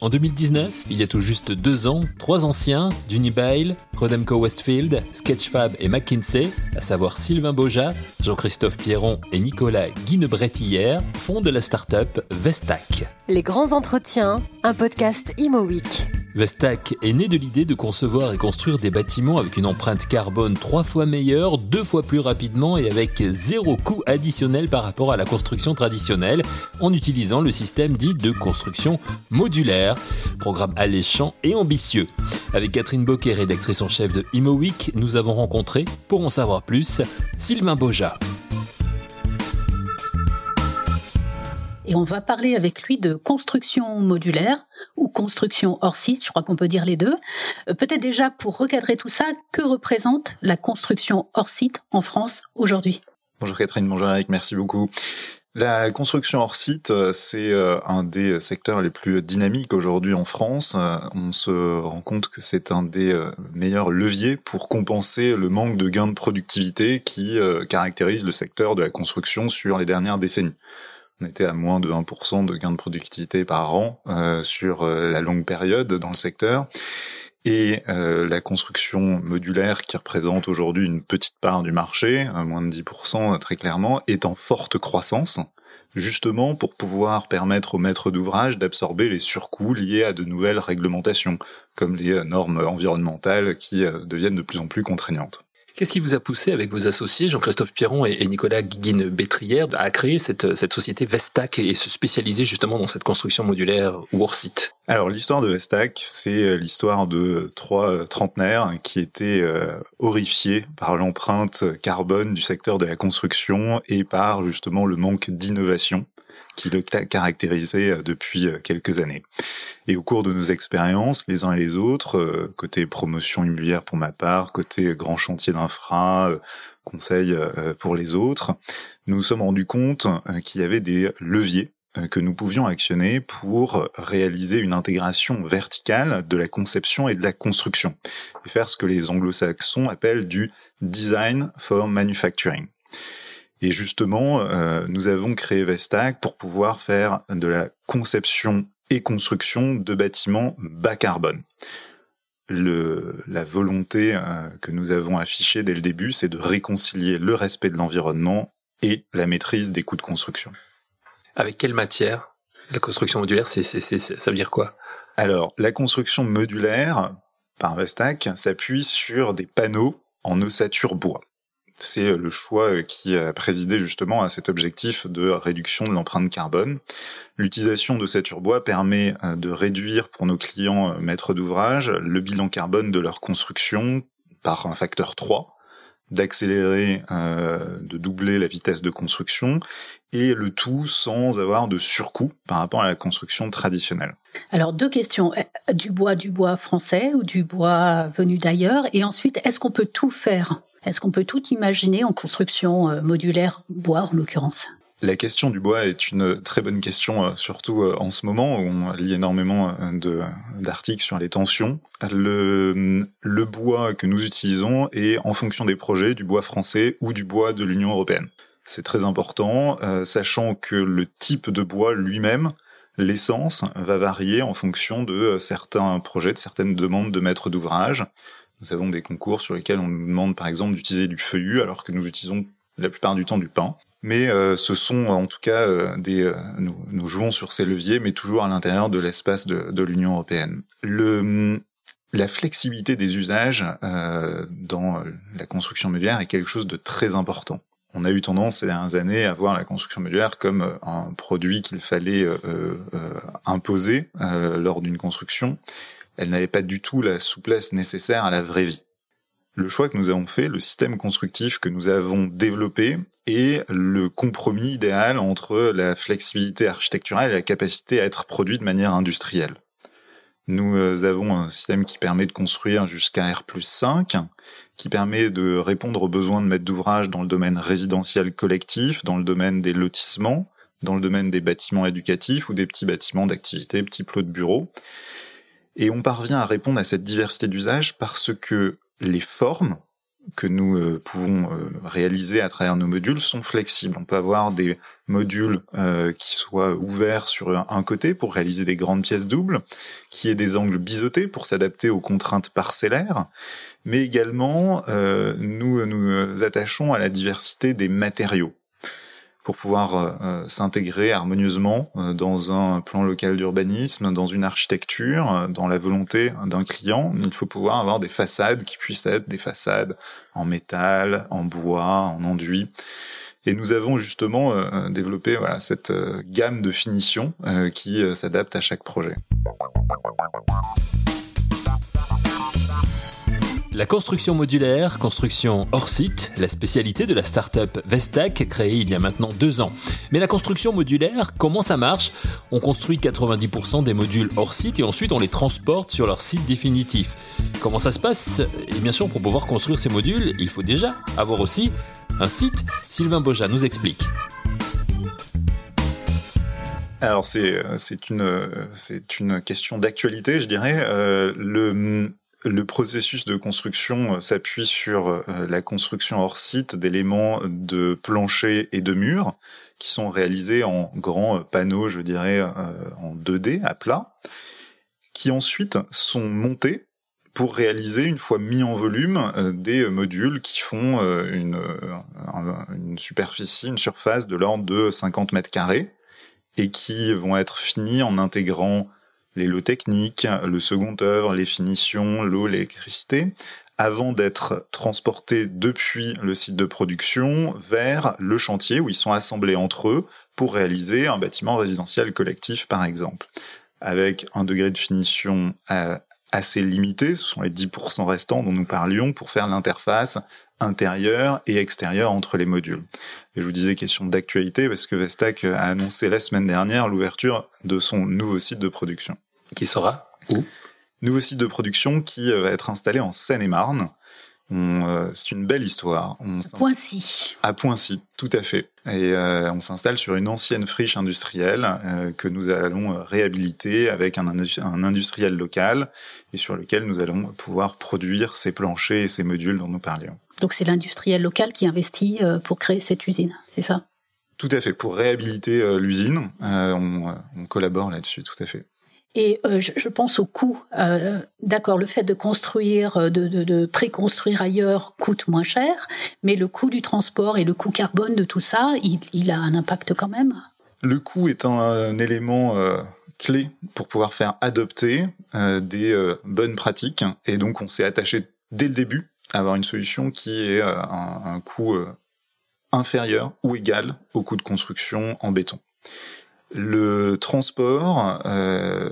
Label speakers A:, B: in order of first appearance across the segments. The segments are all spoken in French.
A: En 2019, il y a tout juste deux ans, trois anciens, d'Unibail, Rodemco Westfield, Sketchfab et McKinsey, à savoir Sylvain Boja, Jean-Christophe Pierron et Nicolas Guinebretillière, fondent la start-up Vestac.
B: Les grands entretiens, un podcast Imo Week.
A: Vestac est né de l'idée de concevoir et construire des bâtiments avec une empreinte carbone trois fois meilleure, deux fois plus rapidement et avec zéro coût additionnel par rapport à la construction traditionnelle, en utilisant le système dit de construction modulaire. Programme alléchant et ambitieux. Avec Catherine Bocquet, rédactrice en chef de Imo nous avons rencontré, pour en savoir plus, Sylvain Boja.
C: Et on va parler avec lui de construction modulaire ou construction hors site, je crois qu'on peut dire les deux. Euh, peut-être déjà pour recadrer tout ça, que représente la construction hors site en France aujourd'hui?
D: Bonjour Catherine, bonjour Eric, merci beaucoup. La construction hors site, euh, c'est euh, un des secteurs les plus dynamiques aujourd'hui en France. On se rend compte que c'est un des meilleurs leviers pour compenser le manque de gains de productivité qui caractérise le secteur de la construction sur les dernières décennies on était à moins de 1% de gain de productivité par an euh, sur euh, la longue période dans le secteur. Et euh, la construction modulaire, qui représente aujourd'hui une petite part du marché, moins de 10% très clairement, est en forte croissance, justement pour pouvoir permettre aux maîtres d'ouvrage d'absorber les surcoûts liés à de nouvelles réglementations, comme les normes environnementales qui deviennent de plus en plus contraignantes.
A: Qu'est-ce qui vous a poussé avec vos associés, Jean-Christophe Pierron et, Nicolas Guiguine-Bétrière, à créer cette, société Vestac et se spécialiser justement dans cette construction modulaire ou hors site?
D: Alors l'histoire de Vestac, c'est euh, l'histoire de trois euh, trentenaires qui étaient euh, horrifiés par l'empreinte carbone du secteur de la construction et par justement le manque d'innovation qui le caractérisait euh, depuis euh, quelques années. Et au cours de nos expériences, les uns et les autres, euh, côté promotion immobilière pour ma part, côté grand chantier d'infra, conseil pour les autres, nous nous sommes rendus compte qu'il y avait des leviers que nous pouvions actionner pour réaliser une intégration verticale de la conception et de la construction, et faire ce que les anglo-saxons appellent du design for manufacturing. Et justement, euh, nous avons créé Vestac pour pouvoir faire de la conception et construction de bâtiments bas carbone. Le, la volonté euh, que nous avons affichée dès le début, c'est de réconcilier le respect de l'environnement et la maîtrise des coûts de construction.
A: Avec quelle matière? La construction modulaire, c'est, c'est, c'est, ça veut dire quoi?
D: Alors, la construction modulaire par Vestac s'appuie sur des panneaux en ossature bois. C'est euh, le choix euh, qui a présidé justement à cet objectif de réduction de l'empreinte carbone. L'utilisation de cet urbois permet euh, de réduire pour nos clients maîtres d'ouvrage le bilan carbone de leur construction par un facteur 3 d'accélérer, de doubler la vitesse de construction, et le tout sans avoir de surcoût par rapport à la construction traditionnelle.
C: Alors deux questions du bois, du bois français ou du bois venu d'ailleurs, et ensuite est-ce qu'on peut tout faire? Est-ce qu'on peut tout imaginer en construction euh, modulaire bois en l'occurrence?
D: La question du bois est une très bonne question, euh, surtout euh, en ce moment où on lit énormément d'articles sur les tensions. Le, le bois que nous utilisons est en fonction des projets du bois français ou du bois de l'Union européenne. C'est très important, sachant que le type de bois lui-même, l'essence, va varier en fonction de certains projets, de certaines demandes de maîtres d'ouvrage. Nous avons des concours sur lesquels on nous demande par exemple d'utiliser du feuillu alors que nous utilisons la plupart du temps du pain. Mais euh, ce sont en tout cas euh, des euh, nous, nous, jouons sur ces leviers, mais toujours à l'intérieur de l'espace de, de l'Union européenne. Le la flexibilité des usages dans la construction modulaire est quelque chose de très important. On a eu tendance ces dernières années à voir la construction modulaire comme un produit qu'il fallait imposer lors d'une construction elle n'avait pas du tout la souplesse nécessaire à la vraie vie. Le choix que nous avons fait, le système constructif que nous avons développé est le compromis idéal entre la flexibilité architecturale et la capacité à être produit de manière industrielle. Nous euh, avons un système qui permet de construire jusqu'à R 5, qui permet de répondre aux besoins de maîtres d'ouvrage dans le domaine résidentiel collectif, dans le domaine des lotissements, dans le domaine des bâtiments éducatifs ou des petits bâtiments d'activité, petits plots de bureaux. Et on parvient à répondre à cette diversité d'usages parce que les formes que nous pouvons réaliser à travers nos modules sont flexibles. On peut avoir des modules qui soient ouverts sur un côté pour réaliser des grandes pièces doubles, qui aient des angles biseautés pour s'adapter aux contraintes parcellaires, mais également nous nous attachons à la diversité des matériaux pour pouvoir euh, euh, s'intégrer harmonieusement euh, dans un plan local d'urbanisme, dans une architecture, dans la volonté d'un client. Il faut pouvoir avoir des façades qui puissent être des façades en métal, en bois, en enduit. Et nous avons justement développé voilà, cette gamme de finitions qui s'adapte à chaque projet.
A: La construction modulaire, construction hors site, la spécialité de la start-up Vestac créée il y a maintenant deux ans. Mais la construction modulaire, comment ça marche? On construit 90% des modules hors site et ensuite on les transporte sur leur site définitif. Comment ça se passe? Et bien sûr, pour pouvoir construire ces modules, il faut déjà avoir aussi un site. Sylvain Boja nous explique.
D: Alors c'est c'est une c'est une question d'actualité, je dirais. Euh, le le processus de construction euh, s'appuie sur euh, la construction hors site d'éléments de plancher et de murs qui sont réalisés en grands panneaux, je dirais, euh, en 2D à plat, qui ensuite sont montés pour réaliser, une fois mis en volume, des modules qui font une, une superficie, une surface de l'ordre de 50 mètres carrés et qui vont être finis en intégrant les lots techniques, le second œuvre, les finitions, l'eau, l'électricité, avant d'être transportés depuis le site de production vers le chantier où ils sont assemblés entre eux pour réaliser un bâtiment résidentiel collectif par exemple. Avec un degré de finition euh, assez limité, ce sont les 10% restants dont nous parlions pour faire l'interface intérieure et extérieure entre les modules. Et je vous disais question d'actualité parce que Vestac a annoncé la semaine dernière l'ouverture de son nouveau site de production.
A: Qui sera où
D: Nouveau site de production qui euh, va être installé en Seine-et-Marne. Euh, c'est une belle histoire.
C: On Poincy.
D: À Poincy, tout à fait. Et euh, on s'installe sur une ancienne friche industrielle que nous allons réhabiliter avec un, un, industriel local et sur lequel nous allons pouvoir produire ces planchers et ces modules dont nous parlions.
C: Donc c'est l'industriel local qui investit pour créer cette usine, c'est ça?
D: Tout à fait. Pour réhabiliter l'usine, on, on collabore là-dessus, tout à fait.
C: Et euh, je, pense au coût. Euh, d'accord, le fait de construire, euh, de, de, de préconstruire ailleurs coûte moins cher, mais le coût du transport et le coût carbone de tout ça, il, a un impact quand même.
D: Le coût est un, élément clé pour pouvoir faire adopter des bonnes pratiques, et donc on s'est attaché dès le début à avoir une solution qui est un coût inférieur ou égal au coût de construction en béton. Le transport euh,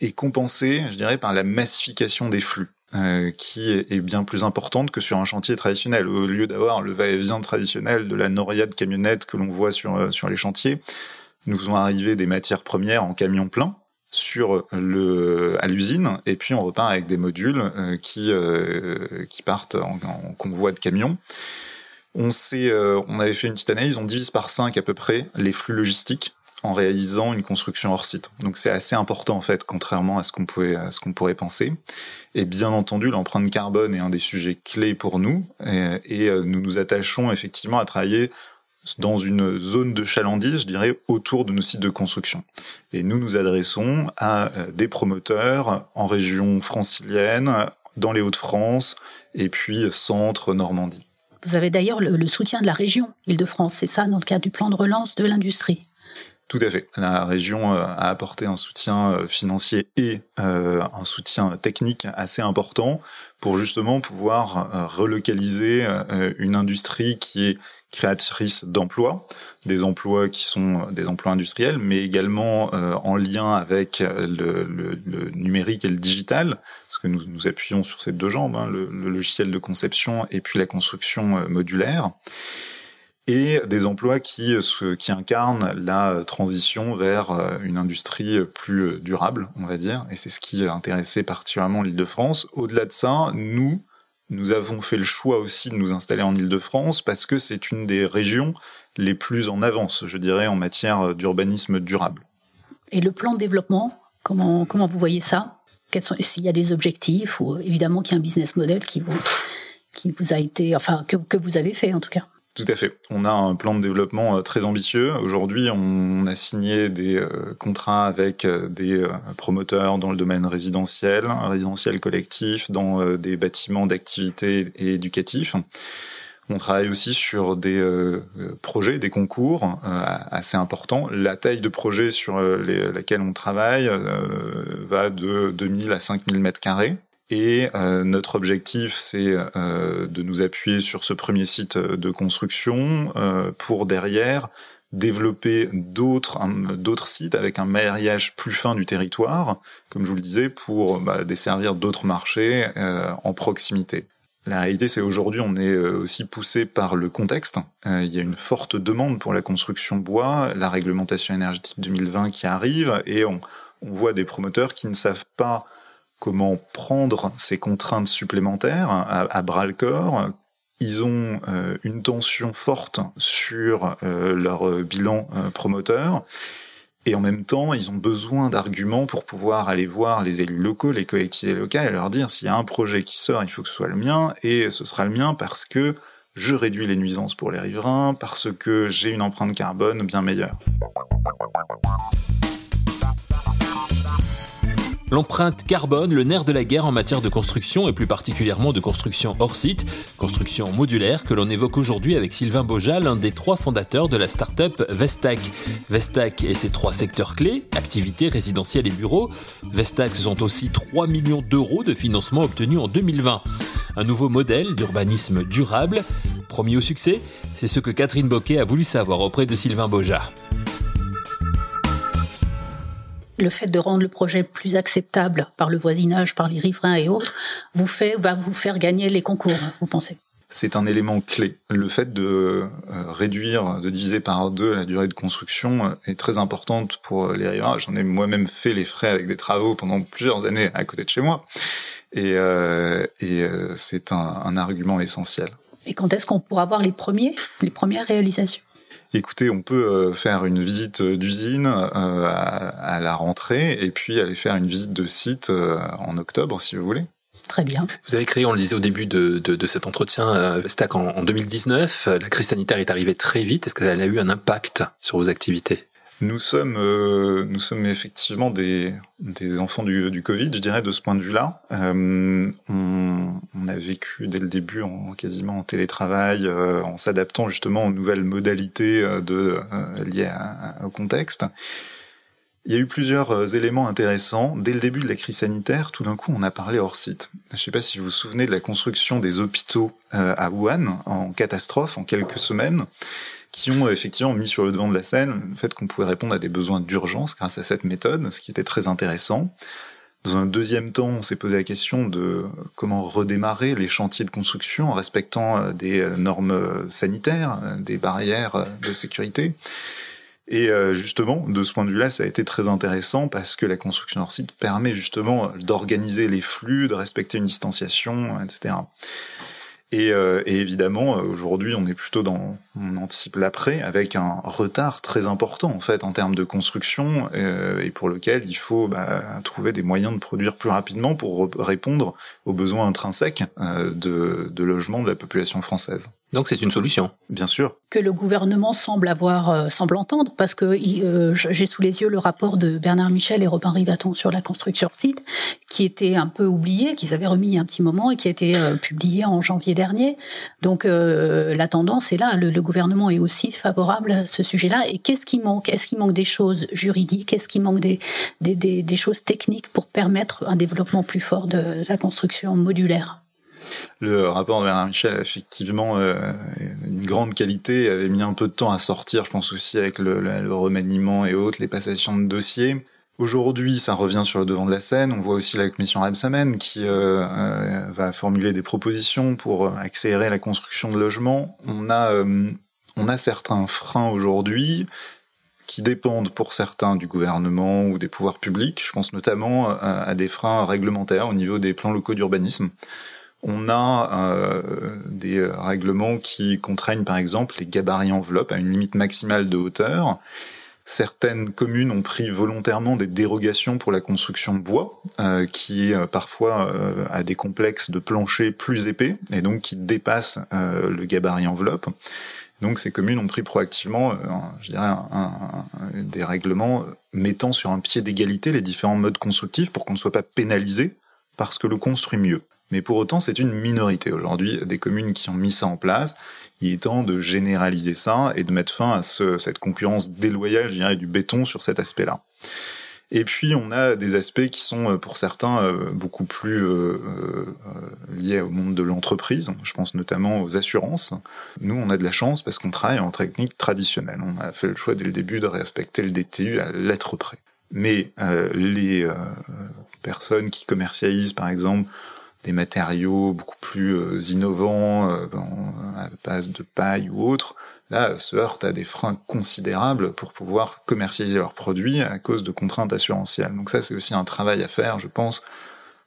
D: est compensé, je dirais, par la massification des flux. Euh, qui est bien plus importante que sur un chantier traditionnel. Au lieu d'avoir le va-et-vient traditionnel de la noria de camionnettes que l'on voit sur, euh, sur les chantiers, nous faisons arriver des matières premières en camion plein sur le à l'usine et puis on repart avec des modules qui qui partent en, convoi de camions. On s'est on avait fait une petite analyse, on divise par 5 à peu près les flux logistiques en réalisant une construction hors site. Donc c'est assez important en fait, contrairement à ce qu'on pouvait, ce qu'on pourrait penser. Et bien entendu, l'empreinte carbone est un des sujets clés pour nous, et, euh, nous nous attachons effectivement à travailler dans une zone de chalandise, je dirais, autour de nos sites de construction. Et nous nous adressons à euh, des promoteurs en région francilienne, dans les Hauts-de-France, et puis centre Normandie.
C: Vous avez d'ailleurs le, le soutien de la région Île-de-France, c'est ça, dans le cadre du plan de relance de l'industrie?
D: Tout à fait. La région euh, a apporté un soutien euh, financier et euh, un soutien technique assez important pour justement pouvoir relocaliser une industrie qui est créatrice d'emplois, des emplois qui sont des emplois industriels, mais également en lien avec le, numérique et le digital, parce que nous nous appuyons sur ces deux jambes, hein, le, logiciel de conception et puis la construction modulaire et des emplois qui, qui incarnent la transition vers euh, une industrie plus durable, on va dire. Et c'est ce qui a intéressé particulièrement l'Île-de-France. Au-delà de ça, nous, nous avons fait le choix aussi de nous installer en Île-de-France parce que c'est une des régions les plus en avance, je dirais, en matière d'urbanisme durable.
C: Et le plan de développement, comment, vous voyez ça? S'il y a des objectifs ou évidemment qu'il y a un business model qui vous, a été, enfin que vous avez fait en tout cas.
D: Tout à fait. On a un plan de développement très ambitieux. Aujourd'hui, on a signé des contrats avec des promoteurs dans le domaine résidentiel, résidentiel collectif, dans des bâtiments d'activité et éducatifs. On travaille aussi sur des euh, projets, des concours euh, assez importants. La taille de projet sur euh, laquelle on travaille va de 2000 à 5000 mètres carrés. Et notre objectif, c'est de nous appuyer sur ce premier site de construction pour derrière développer d'autres d'autres sites avec un maillage plus fin du territoire, comme je vous le disais, pour bah, desservir d'autres marchés en proximité. La réalité, c'est aujourd'hui, on est euh, aussi poussé par le contexte. Euh, il y a une forte demande pour la construction bois, la réglementation énergétique 2020 qui arrive, et on, voit des promoteurs qui ne savent pas comment prendre ces contraintes supplémentaires à, bras le corps. Ils ont euh, une tension forte sur leur bilan promoteur et en même temps, ils ont besoin d'arguments pour pouvoir aller voir les élus locaux, les collectivités locales, et leur dire s'il y a un projet qui sort, il faut que ce soit le mien, et ce sera le mien parce que je réduis les nuisances pour les riverains, parce que j'ai une empreinte carbone bien meilleure.
A: L'empreinte carbone, le nerf de la guerre en matière de construction et plus particulièrement de construction hors site, construction modulaire que l'on évoque aujourd'hui avec Sylvain Boja, l'un des trois fondateurs de la start-up Vestac. Vestac et ses trois secteurs clés, activités résidentielles et bureaux. Vestac, sont aussi 3 millions d'euros de financement obtenus en 2020. Un nouveau modèle d'urbanisme durable. Promis au succès, c'est ce que Catherine Boquet a voulu savoir auprès de Sylvain Boja
C: le fait de rendre le projet plus acceptable par le voisinage, par les riverains et autres, vous fait, va vous faire gagner les concours, vous pensez?
D: C'est un élément clé. Le fait de euh, réduire, de diviser par deux la durée de construction euh, est très importante pour les riverains. J'en ai moi-même fait les frais avec des travaux pendant plusieurs années à côté de chez moi. Et, euh, et c'est un, un argument essentiel.
C: Et quand est-ce qu'on pourra voir les premiers, les premières réalisations?
D: Écoutez, on peut euh, faire une visite d'usine euh, à, la rentrée et puis aller faire une visite de site euh, en octobre, si vous voulez.
C: Très bien.
E: Vous avez créé, on le disait au début de, cet entretien, Vestac en, en 2019. La crise sanitaire est arrivée très vite. Est-ce qu'elle a eu un impact sur vos activités?
D: Nous sommes, euh, nous sommes effectivement des, des enfants du, du Covid, je dirais, de ce point de vue-là. Euh, on, on, a vécu dès le début en quasiment en télétravail, euh, en s'adaptant justement aux nouvelles modalités de liées au contexte. Il y a eu plusieurs éléments intéressants. Dès le début de la crise sanitaire, tout d'un coup, on a parlé hors site. Je ne sais pas si vous vous souvenez de la construction des hôpitaux à Wuhan en catastrophe en quelques semaines qui ont effectivement mis sur le devant de la scène le fait qu'on pouvait répondre à des besoins d'urgence grâce à cette méthode, ce qui était très intéressant. Dans un deuxième temps, on s'est posé la question de comment redémarrer les chantiers de construction en respectant euh, des euh, normes euh, sanitaires, des barrières de sécurité. Et justement, de ce point de vue-là, ça a été très intéressant parce que la construction hors site permet justement d'organiser les flux, de respecter une distanciation, etc. Et, et évidemment, aujourd'hui, on est plutôt dans on anticipe l'après avec un retard très important en fait en termes de construction euh, et pour lequel il faut bah, trouver des moyens de produire plus rapidement pour répondre aux besoins intrinsèques euh, de, de logement de la population française.
E: Donc c'est une solution.
D: Bien sûr.
C: Que le gouvernement semble avoir, euh, semble entendre, parce que j'ai sous les yeux le rapport de Bernard Michel et Robin Rivaton sur la construction site, qui était un peu oublié, qu'ils avaient remis il y a un petit moment et qui a été publié en janvier dernier. Donc la tendance est là. Le, le gouvernement est aussi favorable à ce sujet-là. Et qu'est-ce qui manque? Est-ce qu'il manque des choses juridiques? Est-ce qu'il manque des, des, des, choses techniques pour permettre un développement plus fort de la construction modulaire?
D: Le rapport de Bernard Michel, effectivement, euh, une grande qualité, avait mis un peu de temps à sortir, je pense aussi avec le, remaniement et autres, les passations de dossiers. Aujourd'hui, ça revient sur le devant de la scène. On voit aussi la commission Rebsamen qui euh, euh, va formuler des propositions pour accélérer la construction de logements. On a, on a certains freins aujourd'hui qui dépendent pour certains du gouvernement ou des pouvoirs publics. Je pense notamment à, des freins réglementaires au niveau des plans locaux d'urbanisme. On a des règlements qui contraignent par exemple les gabarits enveloppes à une limite maximale de hauteur Certaines communes ont pris volontairement des dérogations pour la construction bois, euh, qui euh, parfois euh, a des complexes de plancher plus épais et donc qui dépassent le gabarit enveloppe. Donc ces communes ont pris proactivement, je dirais, des règlements mettant sur un pied d'égalité les différents modes constructifs pour qu'on ne soit pas pénalisé parce que le construit mieux. Mais pour autant, c'est une minorité aujourd'hui des communes qui ont mis ça en place. Il est temps de généraliser ça et de mettre fin à cette concurrence déloyale, je dirais, du béton sur cet aspect-là. Et puis on a des aspects qui sont euh, pour certains euh, beaucoup plus euh, liés au monde de l'entreprise. Je pense notamment aux assurances. Nous, on a de la chance parce qu'on travaille en technique traditionnelle. On a fait le choix dès le début de respecter le DTU à l'être près. Mais les personnes qui commercialisent, par exemple, des matériaux beaucoup plus euh, innovants, euh, à base de paille ou autre, là, se heurtent à des freins considérables pour pouvoir commercialiser leurs produits à cause de contraintes assurantielles. Donc ça, c'est aussi un travail à faire, je pense,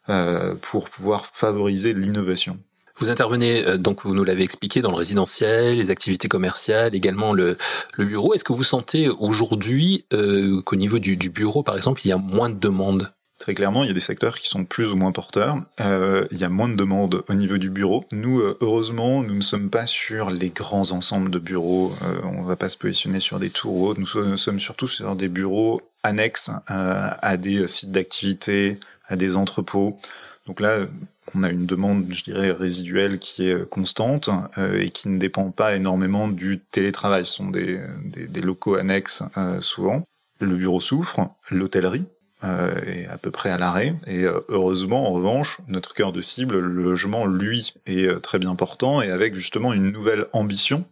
D: euh, pour pouvoir favoriser l'innovation.
E: Vous intervenez, donc vous nous l'avez expliqué, dans le résidentiel, les activités commerciales, également le, le bureau. Est-ce que vous sentez aujourd'hui qu'au niveau du, du, bureau, par exemple, il y a moins de demandes?
D: Très clairement, il y a des secteurs qui sont plus ou moins porteurs. Euh, il y a moins de demandes au niveau du bureau. Nous, euh, heureusement, nous ne sommes pas sur les grands ensembles de bureaux. Euh, on ne va pas se positionner sur des tours ou autres. Nous, sommes surtout sur des bureaux annexes euh, à des sites d'activité, à des entrepôts. Donc là, on a une demande, je dirais, résiduelle qui est constante et qui ne dépend pas énormément du télétravail. Ce sont des locaux annexes souvent. Le bureau souffre, l'hôtellerie euh, est à peu près à l'arrêt. Et euh, heureusement, en revanche, notre cœur de cible, le logement, lui, est euh, très bien portant et avec justement une nouvelle ambition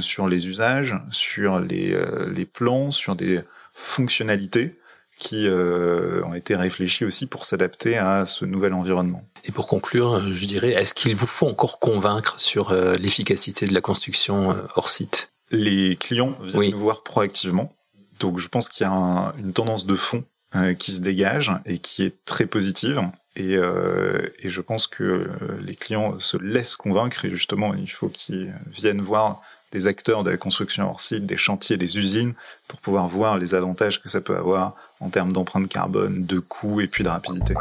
D: sur les usages, sur les, les plans, sur des fonctionnalités qui ont été réfléchies aussi pour s'adapter à ce nouvel environnement.
E: Et pour conclure, je dirais, est-ce qu'il vous faut encore convaincre sur l'efficacité de la construction hors site?
D: Les clients viennent nous voir proactivement. Donc je pense qu'il y a une tendance de fond euh, qui se dégage et qui est très positive. Et, euh, et, je pense que les clients se laissent convaincre et justement il faut qu'ils viennent voir des acteurs de la construction hors site, des chantiers, des usines, pour pouvoir voir les avantages que ça peut avoir en termes d'empreinte carbone, de coûts et puis de rapidité.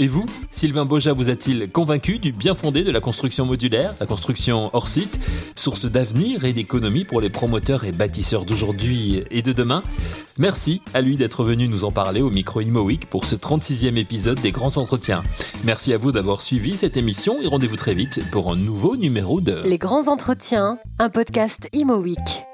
A: Et vous, Sylvain Boja vous a-t-il convaincu du bien fondé de la construction modulaire, la construction hors site, source d'avenir et d'économie pour les promoteurs et bâtisseurs d'aujourd'hui et de demain? Merci à lui d'être venu nous en parler au micro Imo Week pour ce 36e épisode des Grands Entretiens. Merci à vous d'avoir suivi cette émission et rendez-vous très vite pour un nouveau numéro de
B: Les Grands Entretiens, un podcast Imo Week.